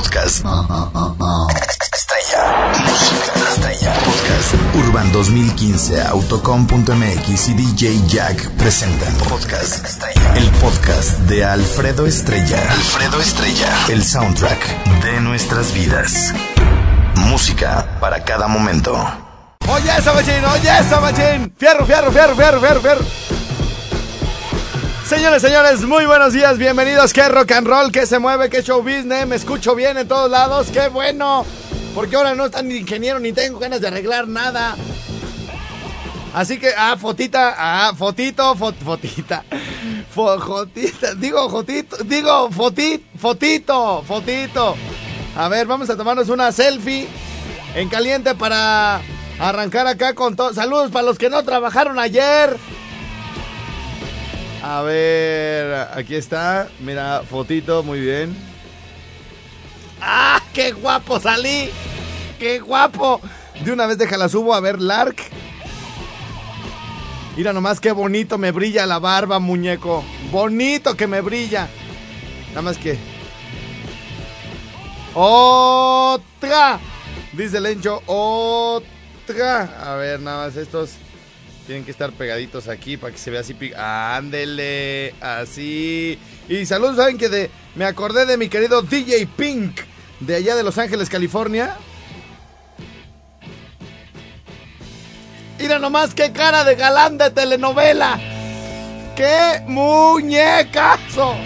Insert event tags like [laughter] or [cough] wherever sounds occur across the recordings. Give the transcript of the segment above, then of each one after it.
Podcast. Estrella. Música estrella. Podcast. Urban 2015, Autocom.mx y DJ Jack presentan Podcast Estrella. El podcast de Alfredo Estrella. Alfredo Estrella. El soundtrack de nuestras vidas. Música para cada momento. Oye esa machín, oye esa machín. Fierro, fierro, fierro, fierro, fierro, fierro. Señores, señores, muy buenos días, bienvenidos. Qué rock and roll, que se mueve, qué show business. Me escucho bien en todos lados, qué bueno. Porque ahora no está ni ingeniero ni tengo ganas de arreglar nada. Así que, ah, fotita, ah, fotito, fot, fotita. Fo, digo, jotito, digo, fotit, fotito, fotito. A ver, vamos a tomarnos una selfie en caliente para arrancar acá con todo. Saludos para los que no trabajaron ayer. A ver, aquí está. Mira, fotito, muy bien. ¡Ah, qué guapo salí! ¡Qué guapo! De una vez déjala subo a ver Lark. Mira nomás qué bonito me brilla la barba, muñeco. Bonito que me brilla. Nada más que. ¡Otra! Dice el Encho, otra. A ver, nada más estos tienen que estar pegaditos aquí para que se vea así. Ándele, así. Y saludos, ¿saben que de, me acordé de mi querido DJ Pink de allá de Los Ángeles, California? Mira nomás qué cara de galán de telenovela. ¡Qué muñecazo! [laughs]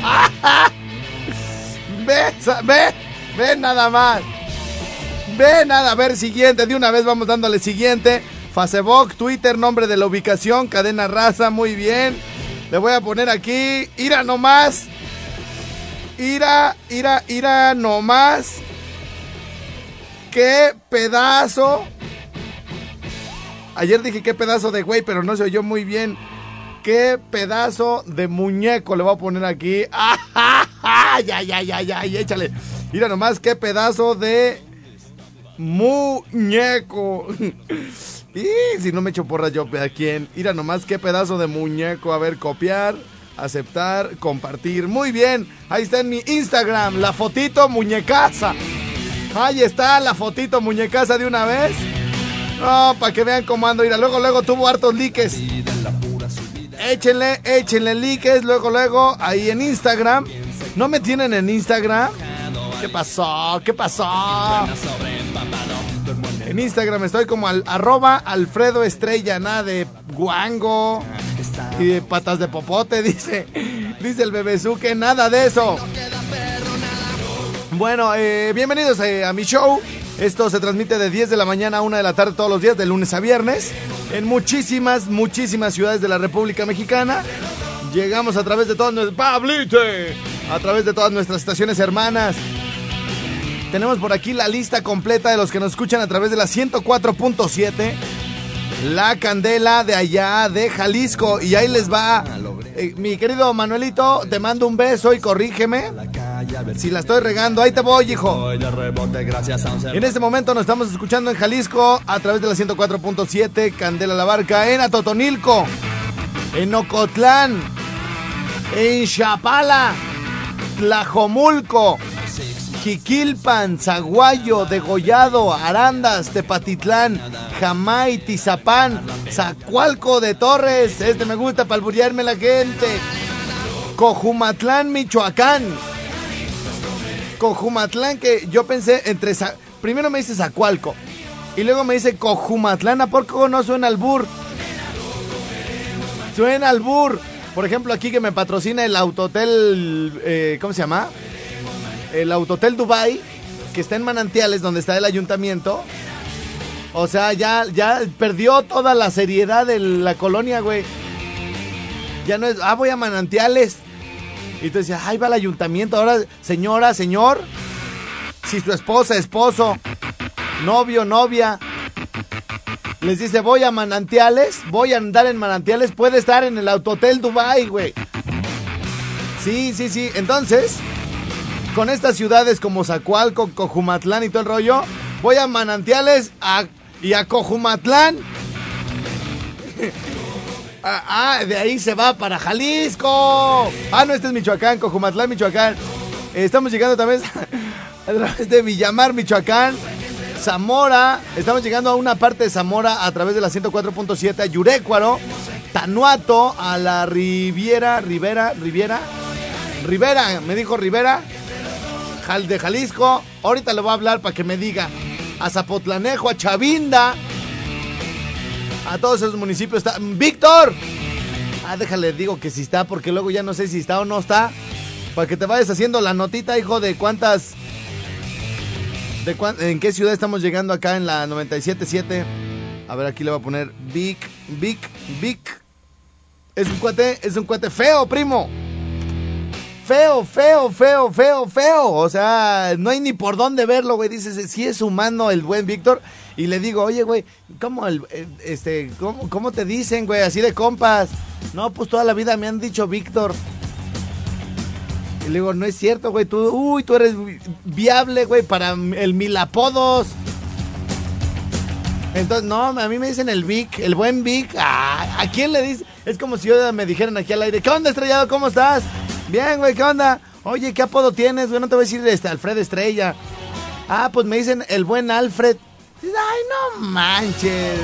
ve, ve, ve nada más. Ve nada, a ver, siguiente. De una vez vamos dándole siguiente. Facebook, Twitter, nombre de la ubicación, cadena raza, muy bien. Le voy a poner aquí, ira nomás. Ira, ira, ira nomás. Qué pedazo. Ayer dije qué pedazo de güey, pero no se oyó muy bien. Qué pedazo de muñeco le voy a poner aquí. [laughs] ¡Ah, ya, ya, ya, ya! Y échale. Mira nomás qué pedazo de muñeco. [laughs] y si no me echo porra yo, ¿a quién? Mira nomás qué pedazo de muñeco. A ver, copiar, aceptar, compartir. Muy bien, ahí está en mi Instagram, la fotito muñecaza. Ahí está la fotito muñecaza de una vez. No, para que vean cómo ando. Mira, luego, luego tuvo hartos likes. Échenle, échenle likes. Luego, luego, ahí en Instagram. ¿No me tienen en Instagram? ¿Qué pasó? ¿Qué pasó? En Instagram estoy como al, arroba Alfredo Estrella, nada de guango y de patas de popote, [laughs] dice, dice el bebezuque, nada de eso. Bueno, eh, bienvenidos eh, a mi show. Esto se transmite de 10 de la mañana a 1 de la tarde todos los días, de lunes a viernes, en muchísimas, muchísimas ciudades de la República Mexicana. Llegamos a través de todas nuestras... ¡Pablite! A través de todas nuestras estaciones hermanas. Tenemos por aquí la lista completa de los que nos escuchan a través de la 104.7. La Candela de allá de Jalisco. Y ahí les va. Eh, mi querido Manuelito, te mando un beso y corrígeme. Si la estoy regando, ahí te voy, hijo. En este momento nos estamos escuchando en Jalisco a través de la 104.7, Candela La Barca, en Atotonilco, en Ocotlán, en Chapala, Tlajomulco, Jiquilpan, Zaguayo, Degollado, Arandas, Tepatitlán, Jamay, Tizapán, Zacualco de Torres. Este me gusta para alburearme la gente. Cojumatlán, Michoacán. Cojumatlán, que yo pensé entre. Primero me dice Zacualco. Y luego me dice Cojumatlán. ¿A poco no suena albur? Suena albur. Por ejemplo, aquí que me patrocina el Autotel. Eh, ¿Cómo se llama? El Autotel Dubai, que está en Manantiales, donde está el ayuntamiento. O sea, ya, ya perdió toda la seriedad de la colonia, güey. Ya no es, ah, voy a Manantiales. Y tú decías, ahí va el ayuntamiento. Ahora, señora, señor, si su esposa, esposo, novio, novia, les dice, voy a Manantiales, voy a andar en Manantiales, puede estar en el Autotel Dubai, güey. Sí, sí, sí. Entonces, con estas ciudades como Zacualco, Cojumatlán y todo el rollo, voy a Manantiales y a Cojumatlán. [laughs] ah, de ahí se va para Jalisco. Ah, no, este es Michoacán, Cojumatlán, Michoacán. estamos llegando también [laughs] a través de Villamar, Michoacán. Zamora, estamos llegando a una parte de Zamora a través de la 104.7 a Yurécuaro, Tanuato, a la Riviera, Rivera, Riviera, Rivera, me dijo Rivera, de Jalisco. Ahorita le voy a hablar para que me diga. A Zapotlanejo, a Chavinda, a todos esos municipios. Está. ¡Víctor! Ah, déjale, digo que si está, porque luego ya no sé si está o no está. Para que te vayas haciendo la notita, hijo, de cuántas ¿De ¿En qué ciudad estamos llegando acá en la 97.7? A ver, aquí le voy a poner Vic, Vic, Vic. Es un cuate, es un cuate feo, primo. Feo, feo, feo, feo, feo. O sea, no hay ni por dónde verlo, güey. Dices, si es humano el buen Víctor. Y le digo, oye, güey, ¿cómo, este, cómo, ¿cómo te dicen, güey? Así de compas. No, pues toda la vida me han dicho Víctor. Y le digo, no es cierto, güey. Tú, uy, tú eres viable, güey, para el mil apodos. Entonces, no, a mí me dicen el Vic, el buen Vic. Ah, ¿A quién le dice? Es como si yo me dijeran aquí al aire, ¿qué onda, estrellado? ¿Cómo estás? Bien, güey, ¿qué onda? Oye, ¿qué apodo tienes? Güey, no te voy a decir este, Alfred Estrella. Ah, pues me dicen el buen Alfred. Ay, no manches.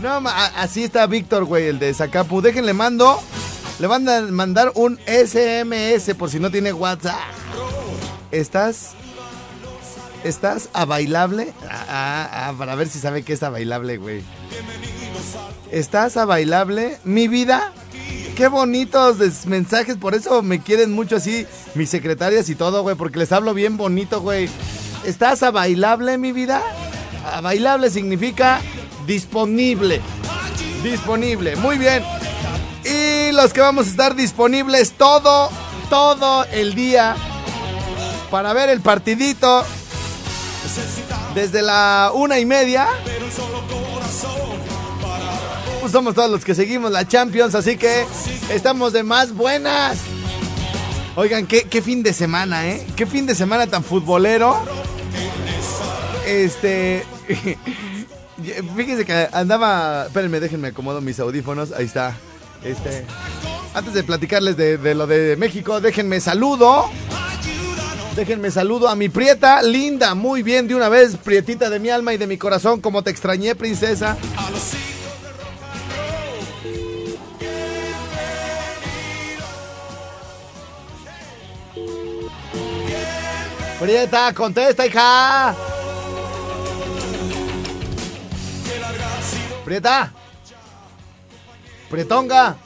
No, así está Víctor, güey, el de Zacapu. Déjenle mando le van a mandar un SMS por si no tiene WhatsApp. ¿Estás? ¿Estás a bailable? Ah, ah, ah, para ver si sabe que es a bailable, güey. ¿Estás a bailable? Mi vida. Qué bonitos mensajes, por eso me quieren mucho así mis secretarias y todo, güey, porque les hablo bien bonito, güey. ¿Estás a bailable, mi vida? A bailable significa disponible. Disponible, muy bien. Y los que vamos a estar disponibles todo, todo el día para ver el partidito desde la una y media. Somos todos los que seguimos la Champions, así que estamos de más buenas. Oigan, qué, fin de semana, ¿eh? Qué fin de semana tan futbolero. Este. [laughs] Fíjense que andaba. Espérenme, déjenme acomodo mis audífonos. Ahí está. Este, antes de platicarles de, lo de México, déjenme saludo. Déjenme saludo a mi prieta, linda, muy bien de una vez, prietita de mi alma y de mi corazón, como te extrañé, princesa. Prieta, contesta, hija. Prieta. Prietonga.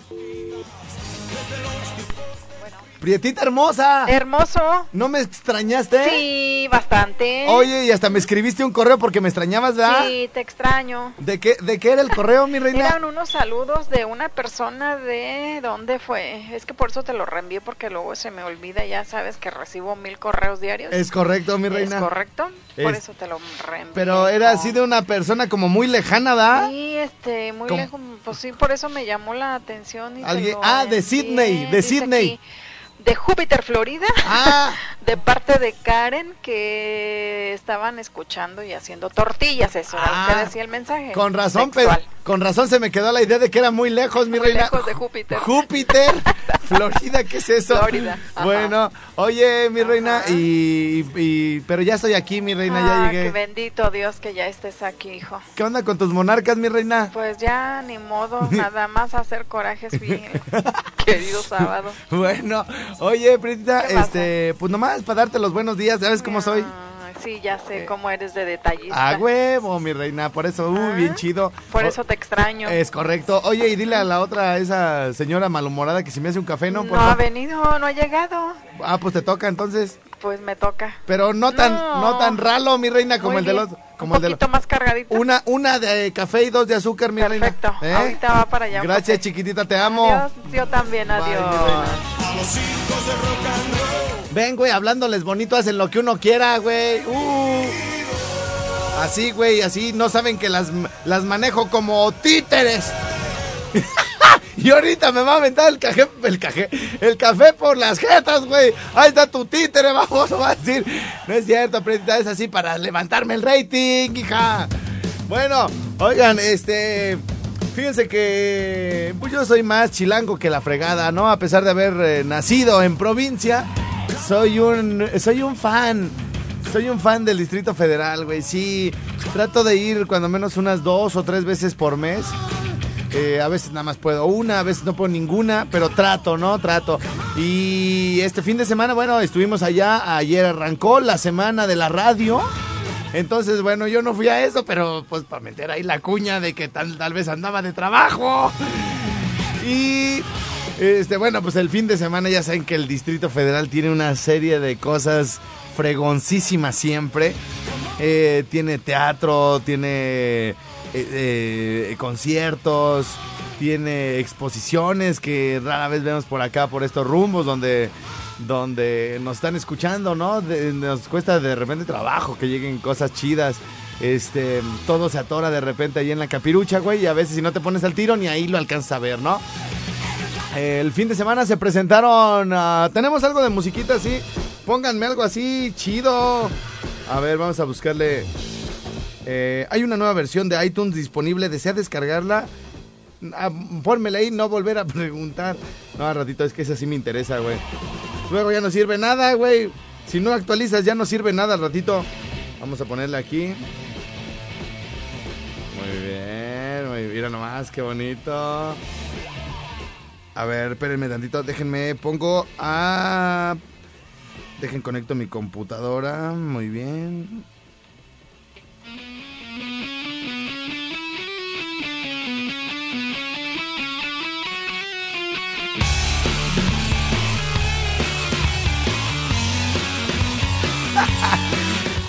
Prietita hermosa. Hermoso. ¿No me extrañaste? Sí, bastante. Oye, y hasta me escribiste un correo porque me extrañabas, ¿verdad? Sí, te extraño. ¿De qué, de qué era el correo, mi reina? Eran unos saludos de una persona de... ¿Dónde fue? Es que por eso te lo reenvié porque luego se me olvida. Ya sabes que recibo mil correos diarios. Es correcto, mi reina. Es correcto. Por eso te lo reenvié. Pero era así de una persona como muy lejana, ¿verdad? Sí, este, muy lejos. Pues sí, por eso me llamó la atención. Y ¿Alguien? ah, de Sydney, de Sydney de Júpiter, Florida, ah. [laughs] de parte de Karen, que estaban escuchando y haciendo tortillas, eso ah. decía el mensaje. Con razón, pero, con razón se me quedó la idea de que era muy lejos, mi muy reina. lejos de Júpiter. Júpiter, [laughs] Florida, ¿qué es eso? Florida. Bueno, oye, mi reina, y, pero ya estoy aquí, mi reina, ya ah, llegué. bendito Dios que ya estés aquí, hijo. ¿Qué onda con tus monarcas, mi reina? Pues ya, ni modo, [laughs] nada más hacer corajes, bien, querido sábado. Bueno, Oye, Pritita, este, pues nomás para darte los buenos días, ¿sabes cómo soy? Sí, ya sé eh, cómo eres de detallista. A huevo, mi reina, por eso, uh, bien ah, chido. Por eso te extraño. Es correcto. Oye, y dile a la otra, esa señora malhumorada que si me hace un café, ¿no? no ha venido, no ha llegado. Ah, pues te toca entonces. Pues me toca. Pero no tan, no, tan ralo, mi reina, como el de los... Como un poquito más cargadito. Una, una de café y dos de azúcar, mi reina. Perfecto, ¿Eh? ahorita va para allá. Gracias, chiquitita, te amo. Adiós, yo también, adiós. Ven, güey, hablándoles bonito, hacen lo que uno quiera, güey. Uh. Así, güey, así no saben que las, las manejo como títeres. [laughs] y ahorita me va a aventar el café, el café, el café por las jetas, güey. Ahí está tu títere, vamos, [laughs] va a decir. No es cierto, Prendita, es así para levantarme el rating, hija. Bueno, oigan, este. Fíjense que pues yo soy más chilango que la fregada, ¿no? A pesar de haber eh, nacido en provincia, soy un soy un fan soy un fan del Distrito Federal, güey. Sí, trato de ir cuando menos unas dos o tres veces por mes. Eh, a veces nada más puedo una, a veces no puedo ninguna, pero trato, ¿no? Trato. Y este fin de semana, bueno, estuvimos allá. Ayer arrancó la semana de la radio. Entonces, bueno, yo no fui a eso, pero pues para meter ahí la cuña de que tal, tal vez andaba de trabajo. [laughs] Y este, bueno, pues el fin de semana ya saben que el Distrito Federal tiene una serie de cosas fregoncísimas siempre. Eh, tiene teatro, tiene eh, eh, conciertos, tiene exposiciones que rara vez vemos por acá, por estos rumbos donde, donde nos están escuchando, ¿no? nos cuesta de repente trabajo que lleguen cosas chidas. Este, todo se atora de repente ahí en la capirucha, güey, y a veces si no te pones al tiro ni ahí lo alcanzas a ver, ¿no? El fin de semana se presentaron. Ah, tenemos algo de musiquita así. Pónganme algo así, chido. A ver, vamos a buscarle. Eh, hay una nueva versión de iTunes disponible. ¿Desea descargarla? Ah, ahí, no volver a [laughs] preguntar. No, ratito, es que esa sí me interesa, güey. Luego ya no sirve nada, güey. Si no actualizas, ya no sirve nada ratito. Vamos a ponerle aquí. Muy bien, muy. Mira nomás, qué bonito. A ver, espérenme tantito. Déjenme, pongo a. Dejen conecto mi computadora. Muy bien.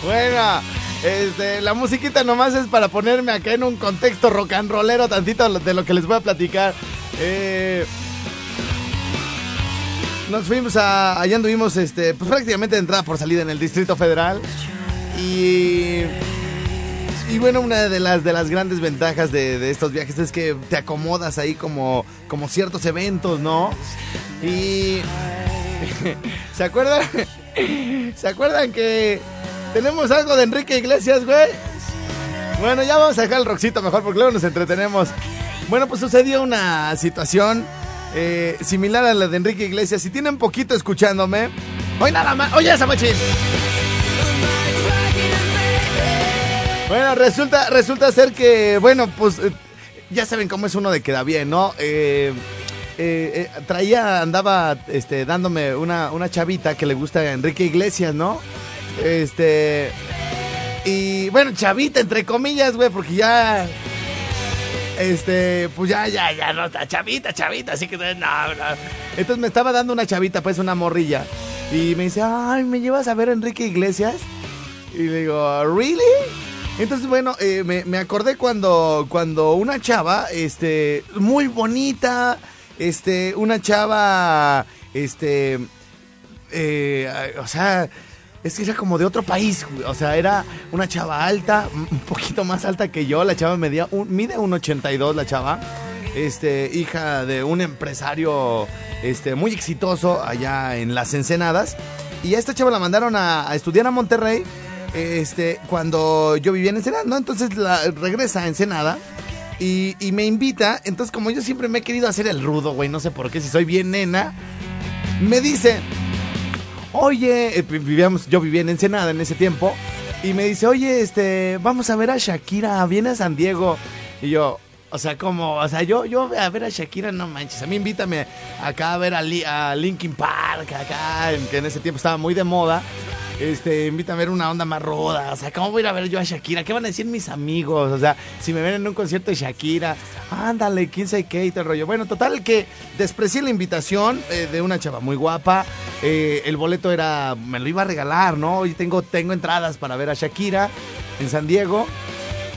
Bueno, este, la musiquita nomás es para ponerme acá en un contexto rock and rollero tantito de lo que les voy a platicar. Eh, nos fuimos a. Allá anduvimos este, pues prácticamente de entrada por salida en el Distrito Federal. Y. Y bueno, una de las, de las grandes ventajas de, estos viajes es que te acomodas ahí como, como ciertos eventos, ¿no? Y. [laughs] ¿Se acuerdan? [laughs] ¿Se acuerdan que tenemos algo de Enrique Iglesias, güey? Bueno, ya vamos a dejar el roxito mejor porque luego nos entretenemos. Bueno, pues sucedió una situación eh, similar a la de Enrique Iglesias. Si tienen poquito escuchándome, hoy nada más, oye esa machín. Bueno, resulta, resulta ser que, bueno, pues eh, ya saben cómo es uno de queda bien, ¿no? Eh, traía, andaba este, dándome una, una chavita que le gusta a Enrique Iglesias, ¿no? Este. Y bueno, chavita, entre comillas, güey, porque ya este, pues ya, ya, ya, no, chavita, chavita, así que no, no. Entonces me estaba dando una chavita, pues una morrilla. Y me dice, ay, ¿me llevas a ver Enrique Iglesias? Y le digo, ¿really? Entonces, bueno, eh, me, acordé cuando, cuando una chava, este, muy bonita, este, una chava, este, eh, o sea, es que era como de otro país, o sea, era una chava alta, un poquito más alta que yo, la chava medía un, mide un 82 la chava, este, hija de un empresario este, muy exitoso allá en las Ensenadas, y a esta chava la mandaron a, estudiar a Monterrey, este, cuando yo vivía en Ensenada, ¿no? Entonces la, regresa a Ensenada, y, y, me invita, entonces como yo siempre me he querido hacer el rudo, güey, no sé por qué, si soy bien nena, me dice, oye, eh, vivíamos, yo vivía en Ensenada en ese tiempo, y me dice, oye, este, vamos a ver a Shakira, viene a San Diego. Y yo, o sea, como, o sea, yo, yo a ver a Shakira, no manches, a mí invítame acá a ver a, a Linkin Park, acá, que en ese tiempo estaba muy de moda este, invita a ver una onda más ruda. O sea, ¿cómo voy a ir a ver yo a Shakira? ¿Qué van a decir mis amigos? O sea, si me ven en un concierto de Shakira, ándale, quién sabe qué y todo el rollo. Bueno, total que desprecié la invitación eh, de una chava muy guapa. Eh, el boleto era, me lo iba a regalar, ¿no? Y tengo, tengo entradas para ver a Shakira en San Diego.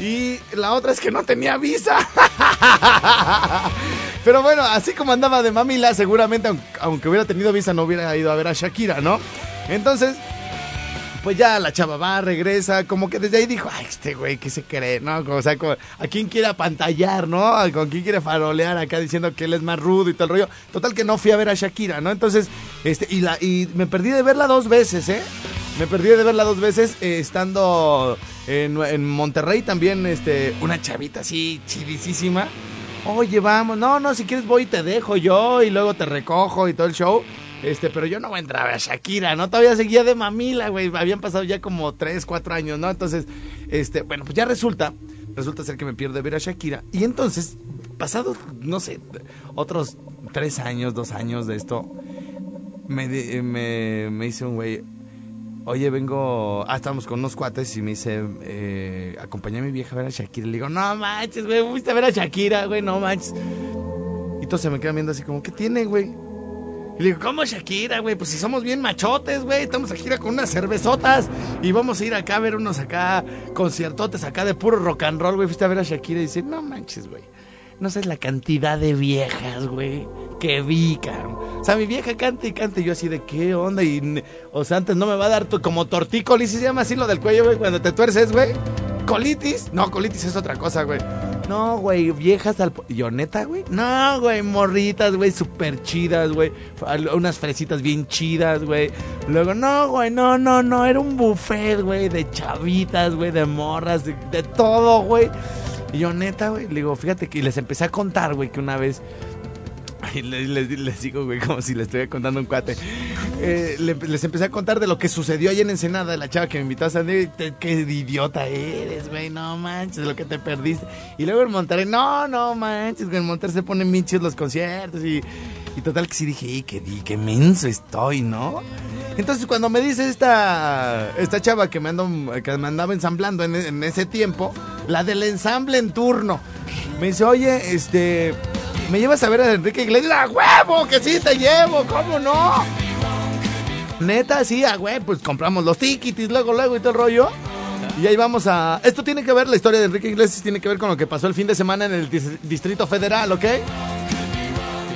Y la otra es que no tenía visa. [laughs] Pero bueno, así como andaba de mamila, seguramente, aunque hubiera tenido visa, no hubiera ido a ver a Shakira, ¿no? Entonces, pues ya la chava va, regresa, como que desde ahí dijo, ay, este güey, ¿qué se cree? ¿No? o sea, ¿a quién quiere apantallar, no? ¿Con quién quiere farolear acá diciendo que él es más rudo y todo el rollo? Total que no fui a ver a Shakira, ¿no? Entonces, este, y, la, y me perdí de verla dos veces, ¿eh? Me perdí de verla dos veces eh, estando en, en, Monterrey también, este, una chavita así, chidisísima. Oye, vamos, no, no, si quieres voy y te dejo yo y luego te recojo y todo el show. Este, pero yo no voy a entrar a Shakira, ¿no? Todavía seguía de mamila, güey. Habían pasado ya como 3, 4 años, ¿no? Entonces, este, bueno, pues ya resulta, resulta ser que me pierdo de ver a Shakira. Y entonces, pasado, no sé, otros 3 años, 2 años de esto, me, me, me dice un güey, oye, vengo, ah, estábamos con unos cuates y me dice, eh, acompañé a mi vieja a ver a Shakira. Le digo, no manches, güey, fuiste a ver a Shakira, güey, no manches. Y se me quedan viendo así como, ¿qué tiene, güey? Y le digo, ¿cómo Shakira, güey? Pues si somos bien machotes, güey. Estamos aquí con unas cervezotas. Y vamos a ir acá a ver unos acá conciertotes acá de puro rock and roll, güey. Fuiste a ver a Shakira y dice, no manches, güey. No sabes la cantidad de viejas, güey, que vi, cabrón. O sea, mi vieja canta y canta y yo así de qué onda. Y, o sea, antes no me va a dar como tortícolis, se llama así lo del cuello, güey, cuando te tuerces, güey. Colitis. No, colitis es otra cosa, güey. No, güey, viejas al... Yo, neta, güey. No, güey, morritas, güey, súper chidas, güey. Unas fresitas bien chidas, güey. Luego, no, güey, no, no, no. Era un buffet, güey, de chavitas, güey, de morras, de, todo, güey. Y yo, neta, güey, le digo, fíjate que les empecé a contar, güey, que una vez y les, digo, güey, como si les estuviera contando un cuate. Eh, les empecé a contar de lo que sucedió ahí en Ensenada, la chava que me invitó a salir. Qué idiota eres, güey, no manches, lo que te perdiste. Y luego en Monterrey, no, no manches, güey, en Monterrey se ponen minchos los conciertos. Y, y total que sí dije, qué, qué menso estoy, ¿no? Entonces cuando me dice esta, esta chava que me, ando, que me andaba ensamblando en, en ese tiempo, la del ensamble en turno, me dice, oye, este ¿Me llevas a ver a Enrique Iglesias? ¡A huevo! ¡Que sí te llevo! ¿Cómo no? Neta, sí, a huevo. Pues compramos los tiquitis luego, luego y todo el rollo. Y ahí vamos a... Esto tiene que ver, la historia de Enrique Iglesias tiene que ver con lo que pasó el fin de semana en el Distrito Federal, ¿ok?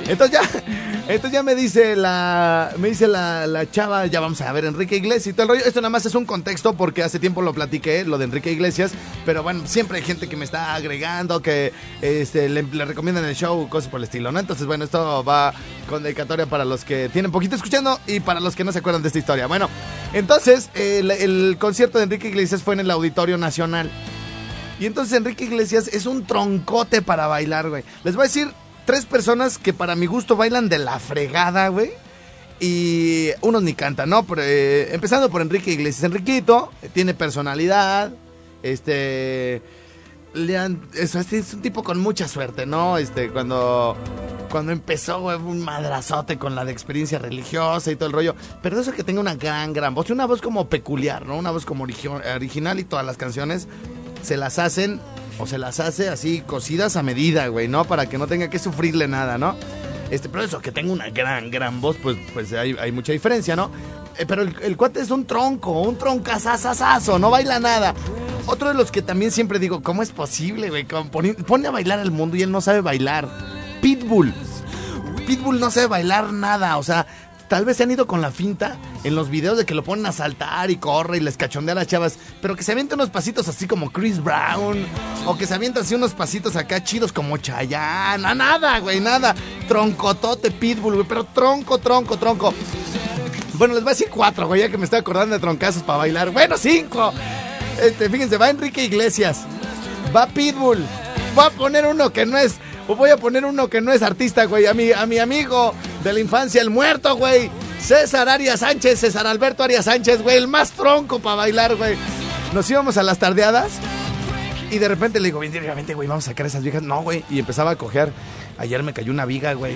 Entonces ya, entonces ya me dice la, me dice la, la, chava, ya vamos a ver Enrique Iglesias y todo el rollo. Esto nada más es un contexto porque hace tiempo lo platiqué, lo de Enrique Iglesias, pero bueno, siempre hay gente que me está agregando, que este, le, recomiendan el show, cosas por el estilo, ¿no? Entonces, bueno, esto va con dedicatoria para los que tienen poquito escuchando y para los que no se acuerdan de esta historia. Bueno, entonces, el, el concierto de Enrique Iglesias fue en el Auditorio Nacional. Y entonces Enrique Iglesias es un troncote para bailar, güey. Les voy a decir tres personas que para mi gusto bailan de la fregada, güey. Y unos ni cantan, ¿no? Eh, empezando por Enrique Iglesias. Enriquito eh, tiene personalidad. Este. es, un tipo con mucha suerte, ¿no? Este, cuando. Cuando empezó, güey, un madrazote con la de experiencia religiosa y todo el rollo. Pero eso que tenga una gran, gran voz. Y una voz como peculiar, ¿no? Una voz como original y todas las canciones se las hacen o se las hace así cocidas a medida, güey, ¿no? Para que no tenga que sufrirle nada, ¿no? Este, pero eso, que tenga una gran, gran voz, pues, pues hay, mucha diferencia, ¿no? Eh, pero el, cuate es un tronco, un troncazazazazo, no baila nada. Otro de los que también siempre digo, ¿cómo es posible, güey? Pone, pone a bailar al mundo y él no sabe bailar. Pitbull. Pitbull no sabe bailar nada, o sea, Tal vez se han ido con la finta en los videos de que lo ponen a saltar y corre y les cachondea a las chavas, pero que se avienta unos pasitos así como Chris Brown, o que se avienta así unos pasitos acá chidos como Chayanne, nada, güey, nada. Troncotote Pitbull, güey, pero tronco, tronco, tronco. Bueno, les voy a decir cuatro, güey, ya que me estoy acordando de troncazos para bailar. Bueno, cinco. Este, fíjense, va Enrique Iglesias, va Pitbull, voy a poner uno que no es, voy a poner uno que no es artista, güey, a mi, a mi amigo de la infancia, el muerto, güey. César Arias Sánchez, César Alberto Arias Sánchez, güey, el más tronco para bailar, güey. Nos íbamos a las tardeadas y de repente le digo, bien, directamente, güey, vamos a sacar esas viejas. No, güey, y empezaba a coger. Ayer me cayó una viga, güey.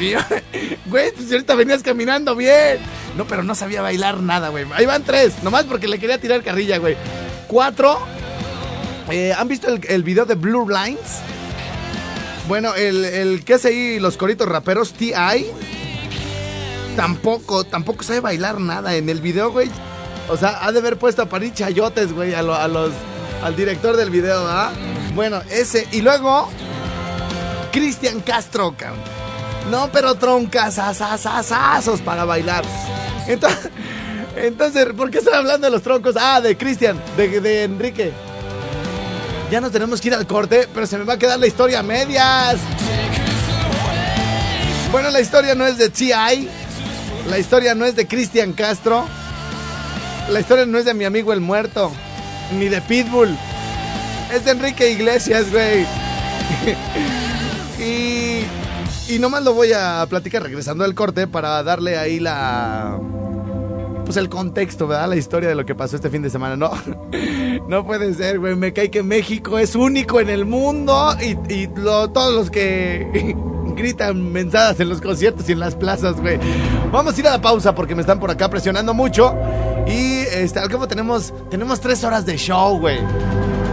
[laughs] güey, pues ahorita venías caminando bien. No, pero no sabía bailar nada, güey. Ahí van tres, nomás porque le quería tirar carrilla, güey. Cuatro. Eh, ¿Han visto el video de Blue Lines? Bueno, el, el que hace ahí los coritos raperos, T.I. Tampoco, tampoco sabe bailar nada en el video, güey. O sea, ha de haber puesto a parir chayotes, güey, a, los, al director del video, ¿ah? Bueno, ese. Y luego, Cristian Castro, cabrón. No, pero troncas, asasasazos para bailar. Entonces, [laughs] entonces, ¿por qué estoy hablando de los troncos? Ah, de Cristian, de, de Enrique. Ya nos tenemos que ir al corte, pero se me va a quedar la historia a medias. Bueno, la historia no es de T.I. La historia no es de Cristian Castro. La historia no es de mi amigo el muerto. Ni de Pitbull. Es de Enrique Iglesias, güey. [laughs] y, Y nomás lo voy a platicar regresando al corte para darle ahí la pues el contexto, ¿verdad? La historia de lo que pasó este fin de semana. No, [laughs] no puede ser, güey. Me cae que México es único en el mundo y, todos los que [laughs] gritan mensadas en los conciertos y en las plazas, güey. Vamos a ir a la pausa porque me están por acá presionando mucho. Y este, al cabo tenemos, tenemos tres horas de show, güey.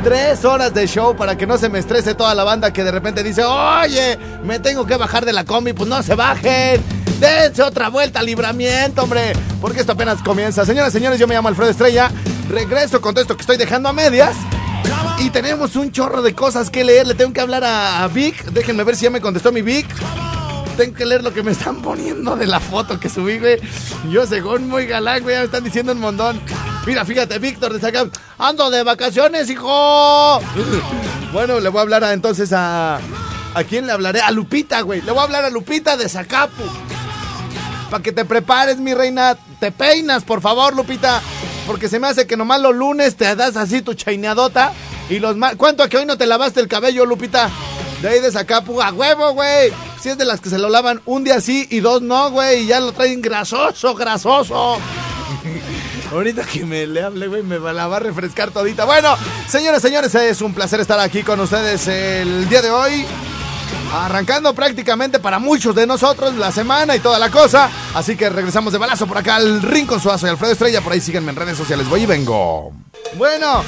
Tres horas de show para que no se me estrese toda la banda que de repente dice, oye, me tengo que bajar de la combi, pues no se bajen. Dense otra vuelta libramiento, hombre. Porque esto apenas comienza. Señoras y señores, yo me llamo Alfredo Estrella. Regreso con todo esto que estoy dejando a medias. Y tenemos un chorro de cosas que leer. Le tengo que hablar a, Vic. Déjenme ver si ya me contestó mi Vic. Tengo que leer lo que me están poniendo de la foto que subí, güey. Yo, según muy galán, güey, ya me están diciendo un montón. Mira, fíjate, Víctor, de acá. Ando de vacaciones, hijo. bueno, le voy a hablar entonces a. ¿A quién le hablaré? A Lupita, güey. Le voy a hablar a Lupita de Zacapu. Para que te prepares, mi reina. Te peinas, por favor, Lupita. Porque se me hace que nomás los lunes te das así tu chaineadota. Y los más. ¿Cuánto que hoy no te lavaste el cabello, Lupita? De ahí de Zacapu, a huevo, güey. Si es de las que se lo lavan un día sí y dos no, güey. Y ya lo traen grasoso, grasoso. [laughs] Ahorita que me le hable, güey, me la va a refrescar todita. Bueno, señores, señores, es un placer estar aquí con ustedes el día de hoy. Arrancando prácticamente para muchos de nosotros la semana y toda la cosa. Así que regresamos de balazo por acá al Rincón Suazo y Alfredo Estrella. Por ahí síganme en redes sociales. Voy y vengo. Bueno,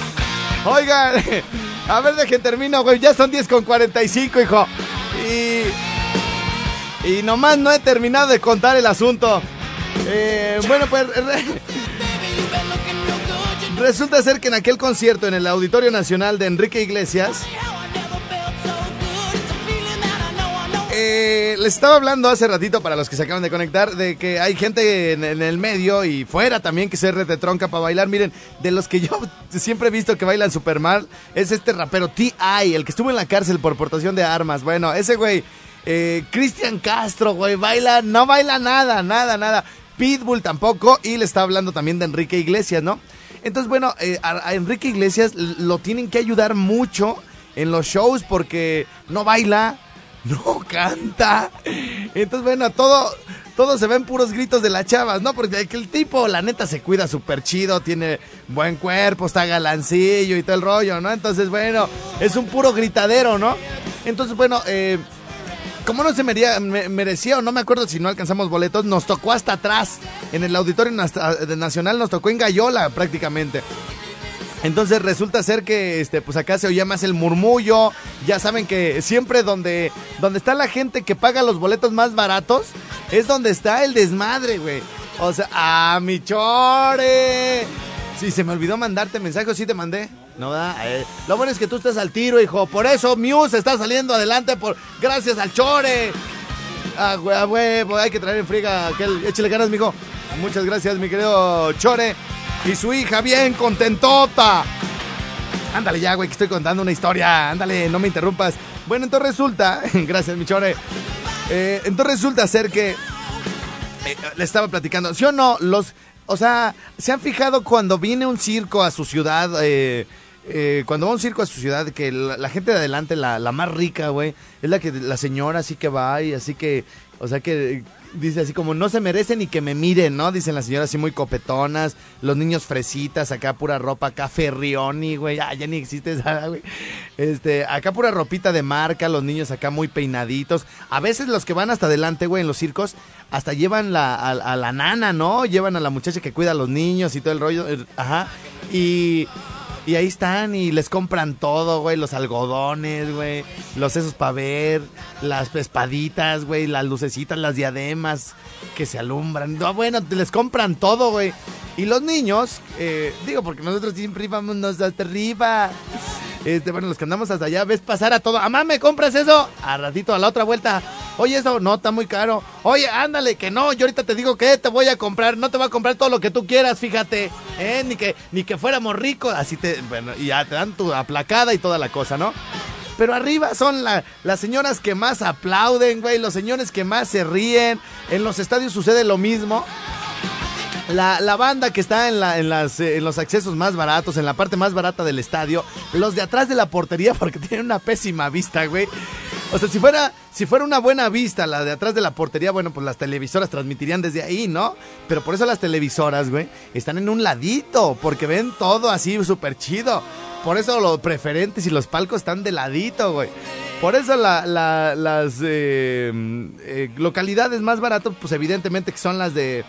oigan, [laughs] a ver de qué termino, güey. Ya son 10 con 45, hijo. Y. Y nomás no he terminado de contar el asunto. Eh, bueno, pues. [laughs] Resulta ser que en aquel concierto en el Auditorio Nacional de Enrique Iglesias Eh, les estaba hablando hace ratito para los que se acaban de conectar de que hay gente en, el medio y fuera también que se rete tronca para bailar. Miren, de los que yo siempre he visto que bailan super mal es este rapero T.I., el que estuvo en la cárcel por portación de armas. Bueno, ese güey, eh, Cristian Castro, güey, baila, no baila nada, nada, nada. Pitbull tampoco y le está hablando también de Enrique Iglesias, ¿no? Entonces, bueno, eh, a Enrique Iglesias lo tienen que ayudar mucho en los shows porque no baila no canta. Entonces, bueno, todo, todo se ven puros gritos de las chavas, ¿no? Porque el tipo, la neta, se cuida súper chido, tiene buen cuerpo, está galancillo y todo el rollo, ¿no? Entonces, bueno, es un puro gritadero, ¿no? Entonces, bueno, eh, como no se merecía, o no me acuerdo si no alcanzamos boletos, nos tocó hasta atrás. En el Auditorio Nacional nos tocó en Gallola prácticamente. Entonces resulta ser que este, pues acá se oía más el murmullo. Ya saben que siempre donde, donde está la gente que paga los boletos más baratos, es donde está el desmadre, güey. O sea, ¡ah, mi chore! Sí, se me olvidó mandarte mensaje, sí te mandé. No da. Eh, lo bueno es que tú estás al tiro, hijo. Por eso Muse está saliendo adelante por gracias al chore. Ah, güey, hay que traer en friga aquel. Échale ganas, mijo. Muchas gracias, mi querido Chore y su hija bien contentota. Ándale ya, güey, que estoy contando una historia. Ándale, no me interrumpas. Bueno, entonces resulta, [laughs] gracias, Michore. Eh, entonces resulta ser que eh, le estaba platicando, ¿sí o no? Los, o sea, ¿se han fijado cuando viene un circo a su ciudad? Eh, cuando va un circo a su ciudad, que la, gente de adelante, la, la más rica, güey, es la que la señora así que va y así que, o sea que dice así como no se merecen ni que me miren, ¿no? Dicen las señoras así muy copetonas, los niños fresitas, acá pura ropa, acá ferrioni, güey, ya ni existe esa, güey. Este, acá pura ropita de marca, los niños acá muy peinaditos. A veces los que van hasta adelante, güey, en los circos, hasta llevan la, a, la nana, ¿no? Llevan a la muchacha que cuida a los niños y todo el rollo, eh, ajá. Y y ahí están y les compran todo, güey, los algodones, güey, los esos para ver, las espaditas, güey, las lucecitas, las diademas que se alumbran. No, bueno, les compran todo, güey. Y los niños, eh, digo, porque nosotros siempre íbamos hasta arriba. Este, bueno, los que andamos hasta allá, ves pasar a todo. Amá, ¿me compras eso? A ratito, a la otra vuelta. Oye, eso no, está muy caro. Oye, ándale, que no, yo ahorita te digo que te voy a comprar. No te voy a comprar todo lo que tú quieras, fíjate. ¿eh? Ni, que, ni que fuéramos ricos. Así te, bueno, y ya te dan tu aplacada y toda la cosa, ¿no? Pero arriba son las señoras que más aplauden, güey, los señores que más se ríen. En los estadios sucede lo mismo. La, banda que está en, la, en, las, eh, en los accesos más baratos, en la parte más barata del estadio, los de atrás de la portería, [laughs] porque tienen una pésima vista, güey. O sea, si fuera, si fuera una buena vista la de atrás de la portería, bueno, pues las televisoras transmitirían desde ahí, ¿no? Pero por eso las televisoras, güey, están en un ladito, porque ven todo así súper chido. Por eso los preferentes y los palcos están de ladito, güey. Por eso las eh, eh, localidades más baratas, pues evidentemente que son las de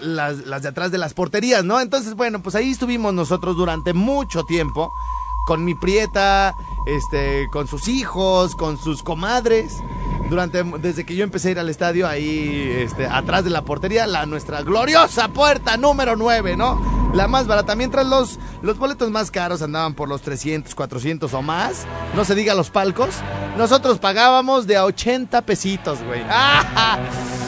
las, las de atrás de las porterías, ¿no? Entonces, bueno, pues ahí estuvimos nosotros durante mucho tiempo con mi prieta, este, con sus hijos, con sus comadres. Durante, desde que yo empecé a ir al estadio, ahí, este, atrás de la portería, la nuestra gloriosa puerta número 9, ¿no? La más barata. Mientras los, los boletos más caros andaban por los 300, 400 o más. No se diga los palcos. Nosotros pagábamos de a 80 pesitos, güey. [laughs]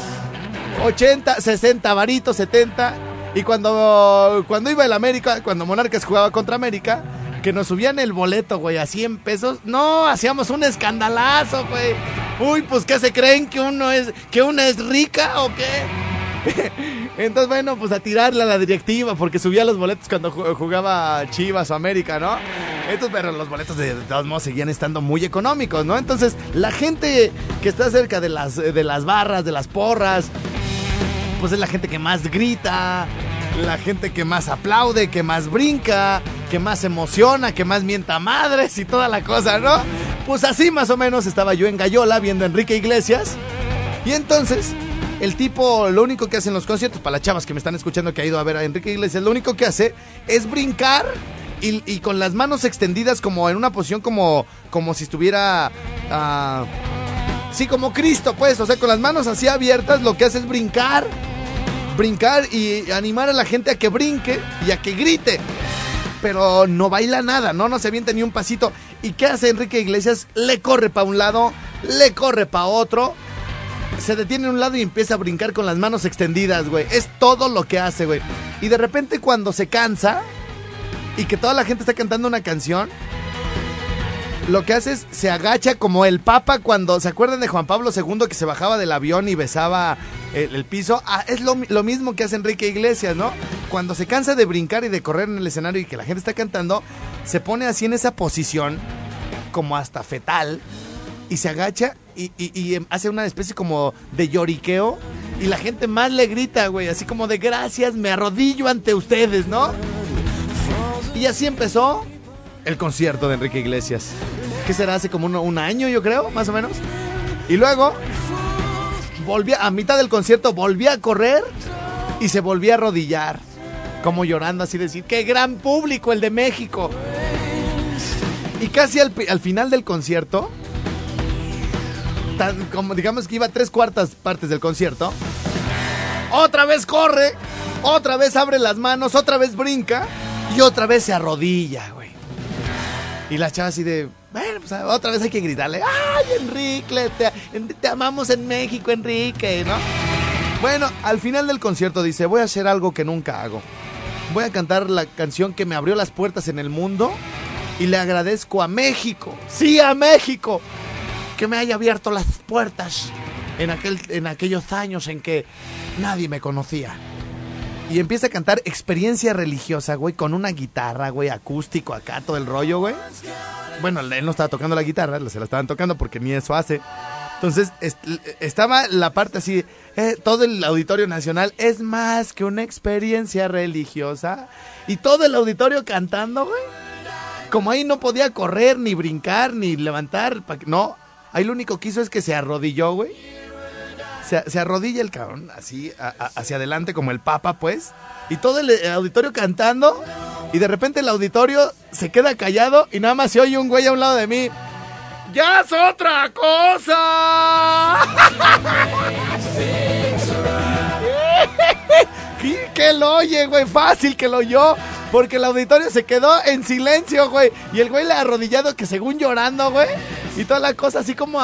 80, 60 varitos, 70. Y cuando, cuando iba el América, cuando Monarcas jugaba contra América, que nos subían el boleto, güey, a 100 pesos. No, hacíamos un escandalazo, güey. Uy, pues ¿qué se creen que uno es que una es rica o qué? [laughs] Entonces, bueno, pues a tirarle a la directiva porque subía los boletos cuando jugaba Chivas o América, ¿no? Entonces, pero los boletos de, todos modos seguían estando muy económicos, ¿no? Entonces, la gente que está cerca de las, de las barras, de las porras, pues es la gente que más grita, la gente que más aplaude, que más brinca, que más emociona, que más mienta madres y toda la cosa, ¿no? Pues así más o menos estaba yo en Gallola viendo a Enrique Iglesias. Y entonces, el tipo, lo único que hace en los conciertos, para las chavas que me están escuchando que ha ido a ver a Enrique Iglesias, lo único que hace es brincar y, con las manos extendidas como en una posición como, como si estuviera... Uh, sí, como Cristo, pues, o sea, con las manos así abiertas, lo que hace es brincar brincar y animar a la gente a que brinque y a que grite. Pero no baila nada, ¿no? No se avienta ni un pasito. ¿Y qué hace Enrique Iglesias? Le corre para un lado, le corre para otro. Se detiene a un lado y empieza a brincar con las manos extendidas, güey. Es todo lo que hace, güey. Y de repente cuando se cansa y que toda la gente está cantando una canción, lo que hace es se agacha como el Papa cuando se acuerdan de Juan Pablo II que se bajaba del avión y besaba el, piso. Ah, es lo, mismo que hace Enrique Iglesias, ¿no? Cuando se cansa de brincar y de correr en el escenario y que la gente está cantando, se pone así en esa posición, como hasta fetal, y se agacha y, hace una especie como de lloriqueo. Y la gente más le grita, güey, así como de gracias, me arrodillo ante ustedes, ¿no? Y así empezó el concierto de Enrique Iglesias. ¿Qué será? Hace como un año, yo creo, más o menos. Y luego volvía, a mitad del concierto volvía a correr y se volvía a arrodillar. Como llorando así decir, qué gran público el de México. Y casi al, final del concierto, como digamos que iba tres cuartas partes del concierto, otra vez corre, otra vez abre las manos, otra vez brinca y otra vez se arrodilla, güey. Y la chava así de, bueno, pues otra vez hay que gritarle, ¡ay, Enrique! Te, amamos en México, Enrique, ¿no? Bueno, al final del concierto dice, voy a hacer algo que nunca hago. Voy a cantar la canción que me abrió las puertas en el mundo y le agradezco a México, sí, a México, que me haya abierto las puertas en, aquel, en aquellos años en que nadie me conocía. Y empieza a cantar experiencia religiosa, güey, con una guitarra, güey, acústico acá, todo el rollo, güey. Bueno, él no estaba tocando la guitarra, se la estaban tocando porque ni eso hace. Entonces, estaba la parte así, eh, todo el auditorio nacional es más que una experiencia religiosa. Y todo el auditorio cantando, güey. Como ahí no podía correr, ni brincar, ni levantar. No, ahí lo único que hizo es que se arrodilló, güey. Se, arrodilla el cabrón, así, hacia adelante como el papa, pues. Y todo el auditorio cantando. Y de repente el auditorio se queda callado y nada más se oye un güey a un lado de mí. ¡Ya es otra cosa! [laughs] que lo oye, güey, fácil que lo oyó. Porque el auditorio se quedó en silencio, güey. Y el güey le ha arrodillado que según llorando, güey. Y toda la cosa así como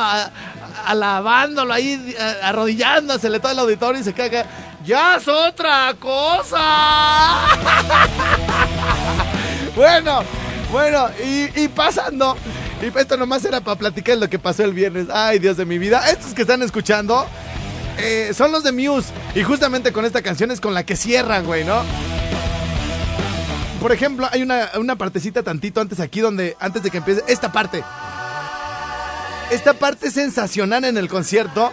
alabándolo ahí, arrodillándosele todo el auditorio y se caga ya es otra cosa. [laughs] bueno, bueno, y, pasando, y esto nomás era para platicar lo que pasó el viernes. Ay, Dios de mi vida. Estos que están escuchando eh, son los de Muse. Y justamente con esta canción es con la que cierran, güey, ¿no? Por ejemplo, hay una, una partecita tantito antes aquí donde, antes de que empiece esta parte. Esta parte sensacional en el concierto.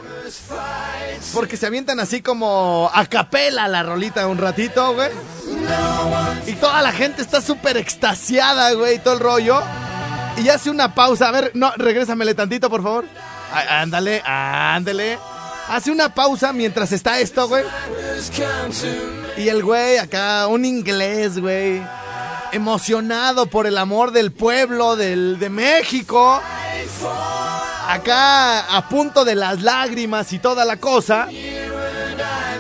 Porque se avientan así como a capela la rolita un ratito, güey. Y toda la gente está súper extasiada, güey, todo el rollo. Y hace una pausa. A ver, no, regrésamele tantito, por favor. Ándale, ándale. Hace una pausa mientras está esto, güey. Y el güey acá, un inglés, güey. Emocionado por el amor del pueblo del, de México. Acá a punto de las lágrimas y toda la cosa.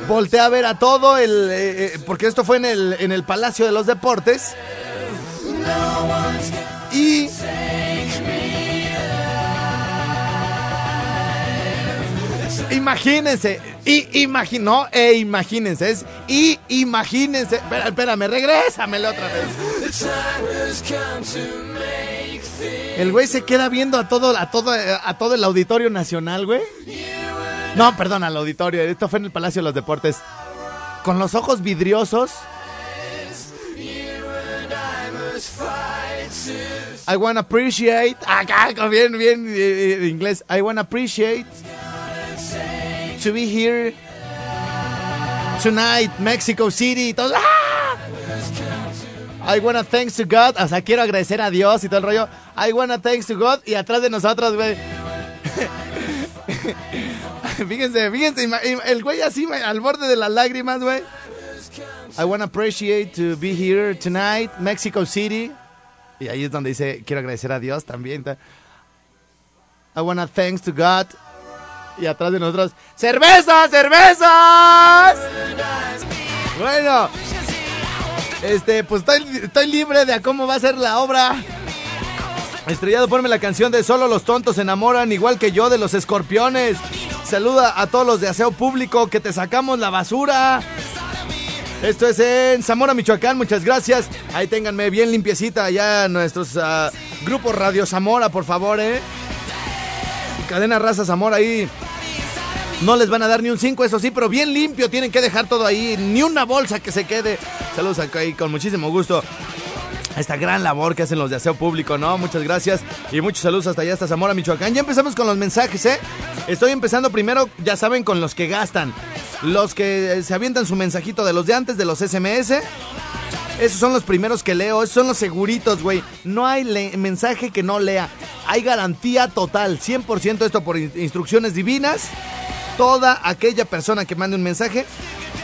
Voltea a ver a todo el... Eh, eh, porque esto fue en el, en el Palacio de los Deportes. Y Imagínense, y imagino, e imagínense, es y imagínense. Espera, espérame, regrésamele otra vez. El güey se queda viendo a todo, a todo, a todo el auditorio nacional, güey. No, perdón, al auditorio. Esto fue en el Palacio de los Deportes. Con los ojos vidriosos. I wanna appreciate. Acá, bien, bien, eh, eh, inglés. I wanna appreciate to be here tonight, Mexico City. Todo, ¡ah! I wanna thanks to God. O sea, quiero agradecer a Dios y todo el rollo. I wanna thanks to God. Y atrás de nosotros, güey. [laughs] fíjense, fíjense. El güey así, al borde de las lágrimas, güey. I wanna appreciate to be here tonight, Mexico City. Y ahí es donde dice, quiero agradecer a Dios también. I wanna thanks to God y atrás de nosotros, ¡cervezas, cervezas! Bueno, este, pues estoy, libre de cómo va a ser la obra. Estrellado, ponme la canción de Solo los tontos se enamoran, igual que yo de los escorpiones. Saluda a todos los de aseo público que te sacamos la basura. Esto es en Zamora, Michoacán. Muchas gracias. Ahí ténganme bien limpiecita allá nuestros uh, grupos Radio Zamora, por favor, ¿eh? Cadena Raza Zamora ahí no les van a dar ni un 5, eso sí, pero bien limpio. Tienen que dejar todo ahí. Ni una bolsa que se quede. Saludos acá ahí con muchísimo gusto. Esta gran labor que hacen los de aseo público, ¿no? Muchas gracias y muchos saludos hasta allá, hasta Zamora, Michoacán. Ya empezamos con los mensajes, ¿eh? Estoy empezando primero, ya saben, con los que gastan. Los que se avientan su mensajito de los de antes, de los SMS. Esos son los primeros que leo, esos son los seguritos, güey. No hay mensaje que no lea. Hay garantía total, 100% esto por instrucciones divinas toda aquella persona que mande un mensaje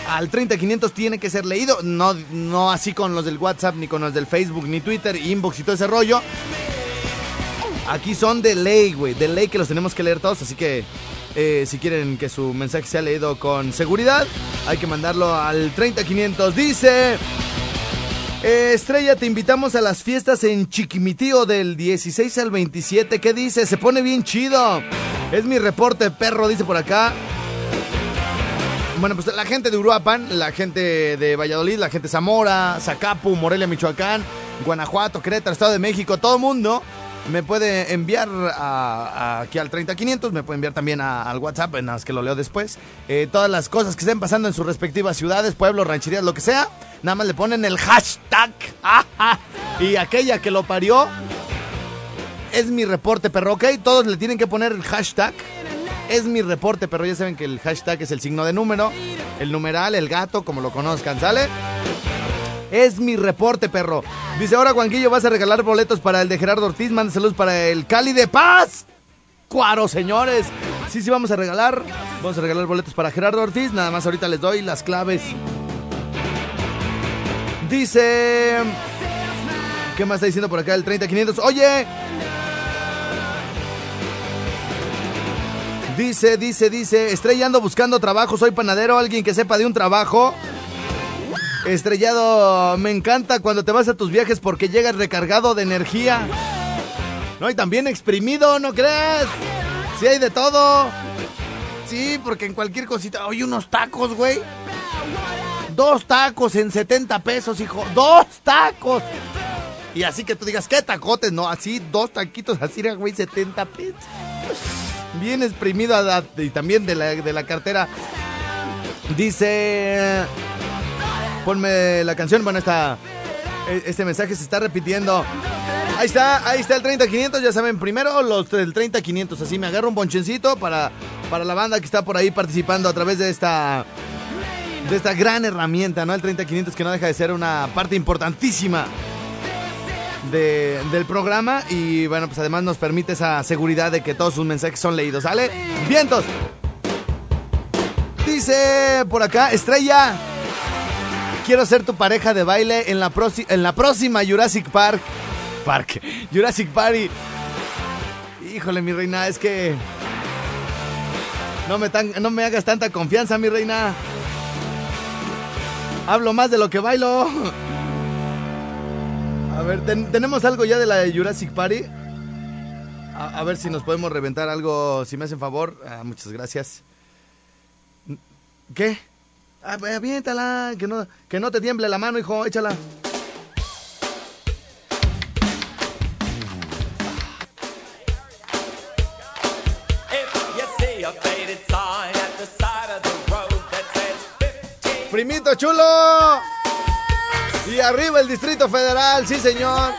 al 30500 tiene que ser leído, no, no así con los del WhatsApp, ni con los del Facebook, ni Twitter, inbox y todo ese rollo. Aquí son de ley, güey, de ley que los tenemos que leer todos, así que eh, si quieren que su mensaje sea leído con seguridad, hay que mandarlo al 30500. Dice... Estrella, te invitamos a las fiestas en Chiquimitío del 16 al 27. ¿Qué dice? Se pone bien chido. Es mi reporte, perro, dice por acá. Bueno, pues la gente de Uruapan, la gente de Valladolid, la gente de Zamora, Zacapu, Morelia, Michoacán, Guanajuato, Querétaro, Estado de México, todo el mundo me puede enviar aquí al 30500, me puede enviar también al WhatsApp, en las que lo leo después, eh, todas las cosas que estén pasando en sus respectivas ciudades, pueblos, rancherías, lo que sea. Nada más le ponen el hashtag. y aquella que lo parió es mi reporte, perro, ¿ok? Todos le tienen que poner el hashtag. Es mi reporte, pero ya saben que el hashtag es el signo de número, el numeral, el gato, como lo conozcan, ¿sale? Es mi reporte, perro. Dice, ahora Juanquillo, vas a regalar boletos para el de Gerardo Ortiz. Manda saludos para el Cali de Paz. Cuaro, señores. Sí, sí, vamos a regalar. Vamos a regalar boletos para Gerardo Ortiz. Nada más ahorita les doy las claves. Dice. ¿Qué más está diciendo por acá el 30500? Oye. Dice, dice, dice. Estrellando buscando trabajo. Soy panadero. Alguien que sepa de un trabajo. Estrellado, me encanta cuando te vas a tus viajes porque llegas recargado de energía. No, y también exprimido, ¿no crees? Sí hay de todo. Sí, porque en cualquier cosita. Oye, unos tacos, güey. Dos tacos en 70 pesos, hijo. Dos tacos. Y así que tú digas, ¿qué tacotes? No, así, dos taquitos, así, güey, 70 pesos. Bien exprimido y también de la, de la cartera. Dice... Ponme la canción, bueno, esta, este mensaje se está repitiendo. Ahí está, ahí está el 30-500, ya saben, primero los del 30-500, así me agarro un bonchencito para, para la banda que está por ahí participando a través de esta, de esta gran herramienta, ¿no? El 30-500 que no deja de ser una parte importantísima del programa y bueno, pues además nos permite esa seguridad de que todos sus mensajes son leídos, ¿sale? Vientos. Dice por acá, Estrella, quiero ser tu pareja de baile en la, en la próxima Jurassic Park. Park. Jurassic Party. Híjole, mi reina, es que. No me, tan, no me hagas tanta confianza, mi reina. Hablo más de lo que bailo. A ver, tenemos algo ya de la Jurassic Party. A, ver si nos podemos reventar algo, si me hacen favor. Ah, muchas gracias. ¿Qué? Ah, pues, aviéntala, que no, que no te tiemble la mano, hijo, échala. Primito chulo. Y arriba el Distrito Federal, sí señor.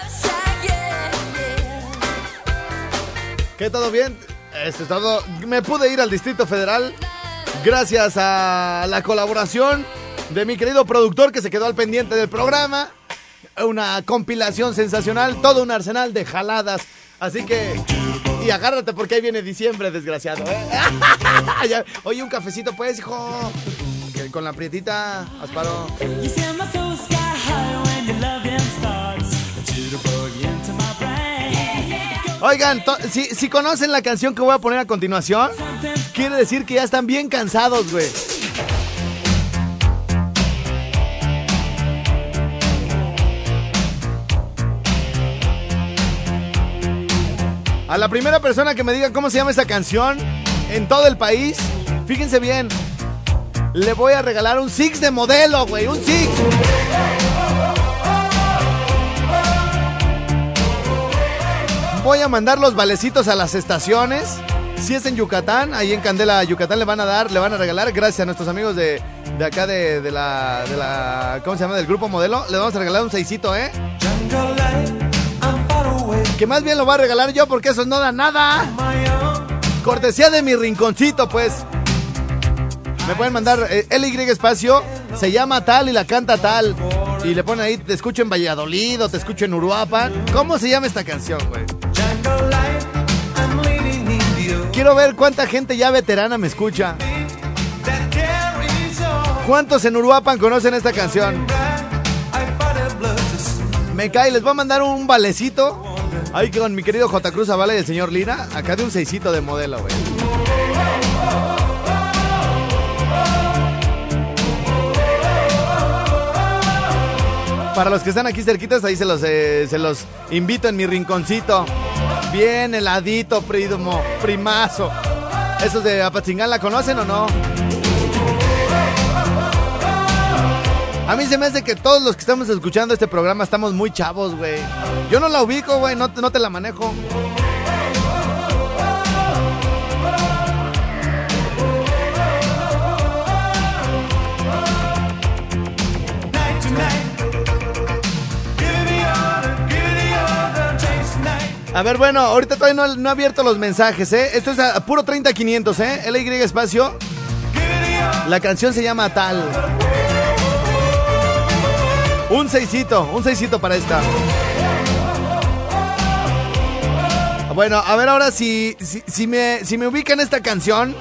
¿Qué todo bien? Este todo. Me pude ir al Distrito Federal gracias a la colaboración de mi querido productor que se quedó al pendiente del programa. Una compilación sensacional, todo un arsenal de jaladas. Así que. Y agárrate porque ahí viene diciembre, desgraciado. ¿eh? [laughs] Oye, un cafecito, pues, hijo con la prietita, Asparo. Oigan, si, si conocen la canción que voy a poner a continuación, quiere decir que ya están bien cansados, güey. A la primera persona que me diga cómo se llama esa canción en todo el país, fíjense bien, le voy a regalar un Six de modelo, güey, un Six. Voy a mandar los valecitos a las estaciones. Si es en Yucatán, ahí en Candela, Yucatán le van a dar, le van a regalar, gracias a nuestros amigos de, de acá de, la, de la, ¿cómo se llama? Del grupo modelo, le vamos a regalar un seisito, ¿eh? Que más bien lo voy a regalar yo porque eso no da nada. Cortesía de mi rinconcito, pues. Me pueden mandar eh, LY espacio, se llama tal y la canta tal. Y le ponen ahí, te escucho en Valladolid o te escucho en Uruapan. ¿Cómo se llama esta canción, güey? Quiero ver cuánta gente ya veterana me escucha. ¿Cuántos en Uruapan conocen esta canción? Me cae, les voy a mandar un valecito. Ahí con mi querido J. Cruz Avale y el señor Lina. Acá de un seisito de modelo, güey. Para los que están aquí cerquitas, ahí se los, eh, se los invito en mi rinconcito. Bien heladito, primo, primazo. ¿Esos de Apatzingán la conocen o no? A mí se me hace que todos los que estamos escuchando este programa estamos muy chavos, güey. Yo no la ubico, güey, no, no te la manejo. A ver, bueno, ahorita todavía no, no he abierto los mensajes, ¿eh? Esto es a, puro 30-500, ¿eh? LY espacio. La canción se llama Tal. Un seisito, un seisito para esta. Bueno, a ver ahora si, si, me, si me ubican esta canción,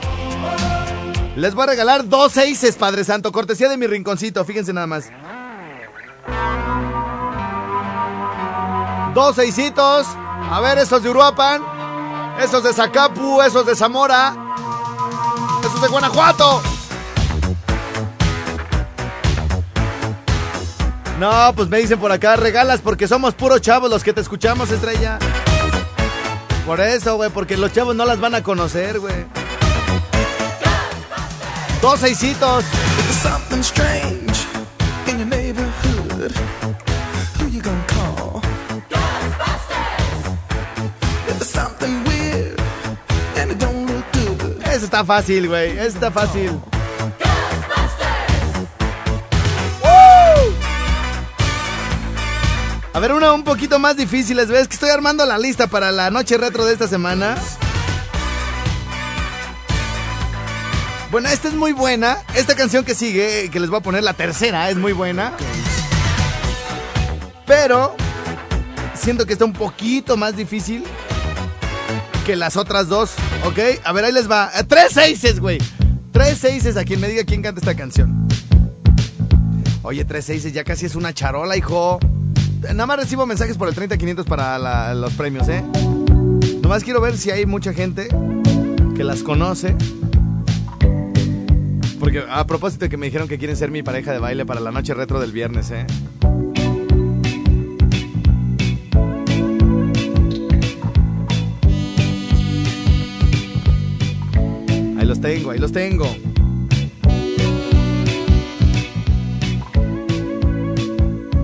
les voy a regalar dos seises, Padre Santo, cortesía de mi rinconcito, fíjense nada más. Dos seisitos. A ver, esos de Uruapan, esos de Zacapu, esos de Zamora, esos de Guanajuato. No, pues me dicen por acá, regalas porque somos puros chavos los que te escuchamos, estrella. Por eso, güey, porque los chavos no las van a conocer, güey. Dos seisitos. Está fácil, güey. Está fácil. A ver, una un poquito más difíciles, ¿ves? Que estoy armando la lista para la noche retro de esta semana. Bueno, esta es muy buena. Esta canción que sigue, que les voy a poner la tercera, es muy buena. Pero siento que está un poquito más difícil que las otras dos, ¿ok? A ver, ahí les va. Eh, tres seises, güey. Tres seises a quien me diga quién canta esta canción. Oye, tres seises, ya casi es una charola, hijo. Nada más recibo mensajes por el 30-500 para los premios, ¿eh? Nomás quiero ver si hay mucha gente que las conoce. Porque a propósito que me dijeron que quieren ser mi pareja de baile para la noche retro del viernes, ¿eh? Los tengo, ahí los tengo.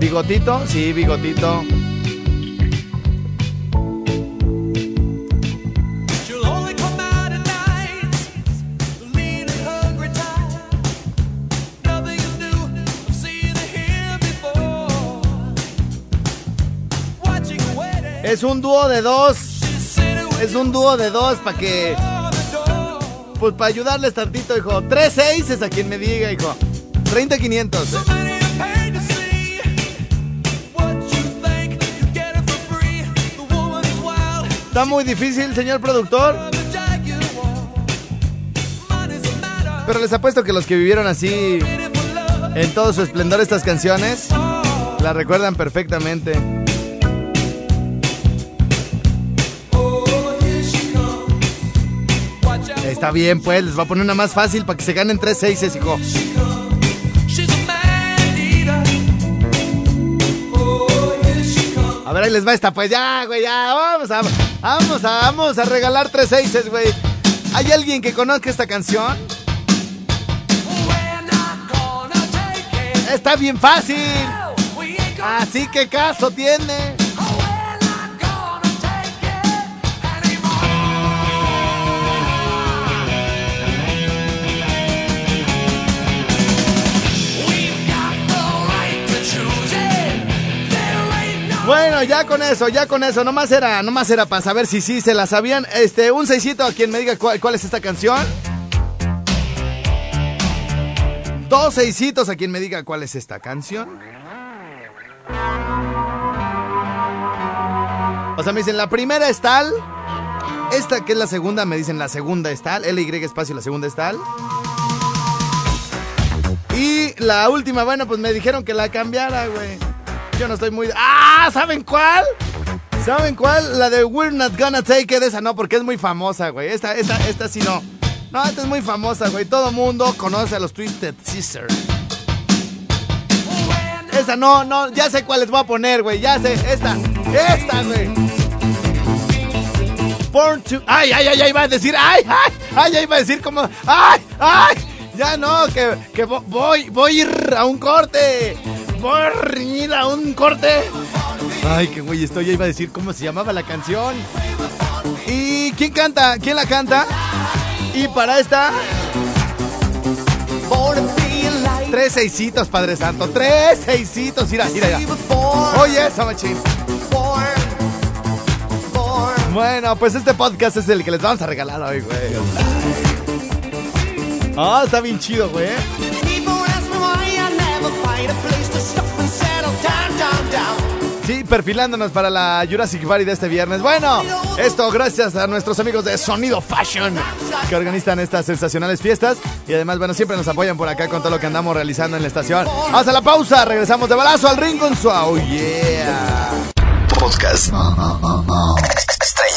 ¿Bigotito? Sí, bigotito. Es un dúo de dos. Es un dúo de dos para que. Pues para ayudarles tantito, hijo. Tres es a quien me diga, hijo. 30 500. Está muy difícil, señor productor. Pero les apuesto que los que vivieron así en todo su esplendor estas canciones la recuerdan perfectamente. Está bien, pues, les voy a poner una más fácil para que se ganen tres seises, hijo. A ver, ahí les va esta, pues ya, güey, ya, vamos a, vamos vamos a regalar tres seises, güey. ¿Hay alguien que conozca esta canción? Está bien fácil. Así que caso tiene. Bueno, ya con eso, ya con eso, nomás era, nomás era para saber si sí se la sabían. Este, un seisito a quien me diga cuál, es esta canción. Dos seisitos a quien me diga cuál es esta canción. O sea, me dicen, la primera es tal. Esta que es la segunda, me dicen la segunda es tal. LY espacio, la segunda es tal. Y la última, bueno, pues me dijeron que la cambiara, güey. Yo no estoy muy. ¡Ah! ¿Saben cuál? ¿Saben cuál? La de We're Not Gonna Take It. Esa no, porque es muy famosa, güey. Esta, esta, esta sí no. No, esta es muy famosa, güey. Todo mundo conoce a los Twisted Sisters. Esa no, no, ya sé cuál les voy a poner, güey. Ya sé, esta, esta, güey. Born to. Ay, ay, ay, ay, iba a decir. Ay, ay, ay, ya iba a decir como. Ay, ay. Ya no, que, que voy, voy a ir a un corte por un corte. Ay, qué güey estoy. Ya iba a decir cómo se llamaba la canción. ¿Y quién canta? ¿Quién la canta? Y para esta. Tres seisitos, Padre Santo. Tres seisitos. Mira, mira, mira. Oye, esa machín. Bueno, pues este podcast es el que les vamos a regalar hoy, güey. Ah, está bien chido, güey. Sí, perfilándonos para la Jurassic Party de este viernes. Bueno, esto gracias a nuestros amigos de Sonido Fashion que organizan estas sensacionales fiestas y además, bueno, siempre nos apoyan por acá con todo lo que andamos realizando en la estación. Hasta la pausa, regresamos de balazo al ring con su Oh Yeah. Podcast.